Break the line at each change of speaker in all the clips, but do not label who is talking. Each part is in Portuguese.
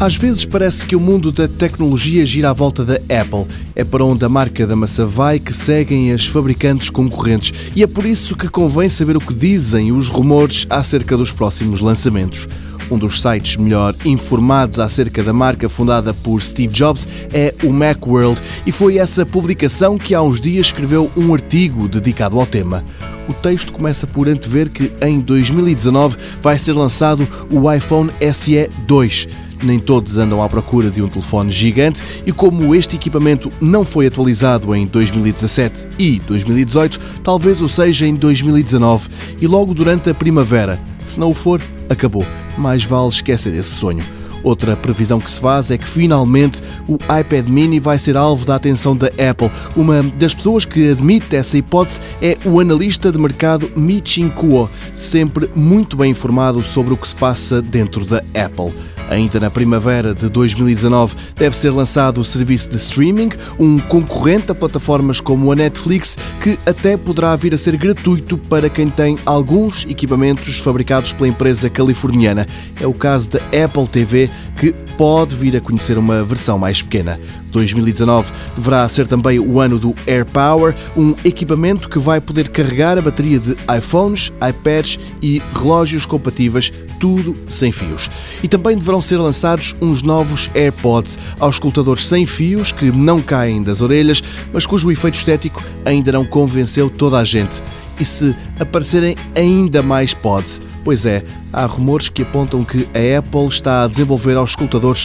Às vezes parece que o mundo da tecnologia gira à volta da Apple. É para onde a marca da maçã vai que seguem as fabricantes concorrentes. E é por isso que convém saber o que dizem os rumores acerca dos próximos lançamentos. Um dos sites melhor informados acerca da marca fundada por Steve Jobs é o Macworld e foi essa publicação que há uns dias escreveu um artigo dedicado ao tema. O texto começa por antever que em 2019 vai ser lançado o iPhone SE 2 nem todos andam à procura de um telefone gigante e como este equipamento não foi atualizado em 2017 e 2018, talvez o seja em 2019 e logo durante a primavera. Se não o for, acabou. Mais vale esquecer esse sonho. Outra previsão que se faz é que finalmente o iPad mini vai ser alvo da atenção da Apple. Uma das pessoas que admite essa hipótese é o analista de mercado Michin Kuo, sempre muito bem informado sobre o que se passa dentro da Apple. Ainda na primavera de 2019 deve ser lançado o serviço de streaming, um concorrente a plataformas como a Netflix, que até poderá vir a ser gratuito para quem tem alguns equipamentos fabricados pela empresa californiana. É o caso da Apple TV, que pode vir a conhecer uma versão mais pequena. 2019 deverá ser também o ano do AirPower, um equipamento que vai poder carregar a bateria de iPhones, iPads e relógios compatíveis, tudo sem fios. E também deverão ser lançados uns novos AirPods, auscultadores sem fios que não caem das orelhas, mas cujo efeito estético ainda não convenceu toda a gente e se aparecerem ainda mais pods. Pois é, há rumores que apontam que a Apple está a desenvolver aos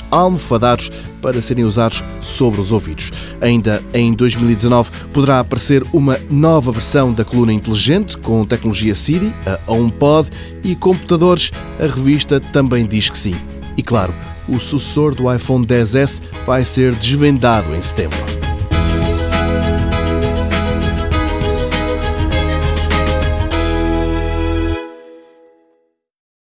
almofadados para serem usados sobre os ouvidos. Ainda em 2019 poderá aparecer uma nova versão da coluna inteligente com tecnologia Siri, a HomePod e computadores. A revista também diz que sim. E claro, o sucessor do iPhone XS vai ser desvendado em setembro.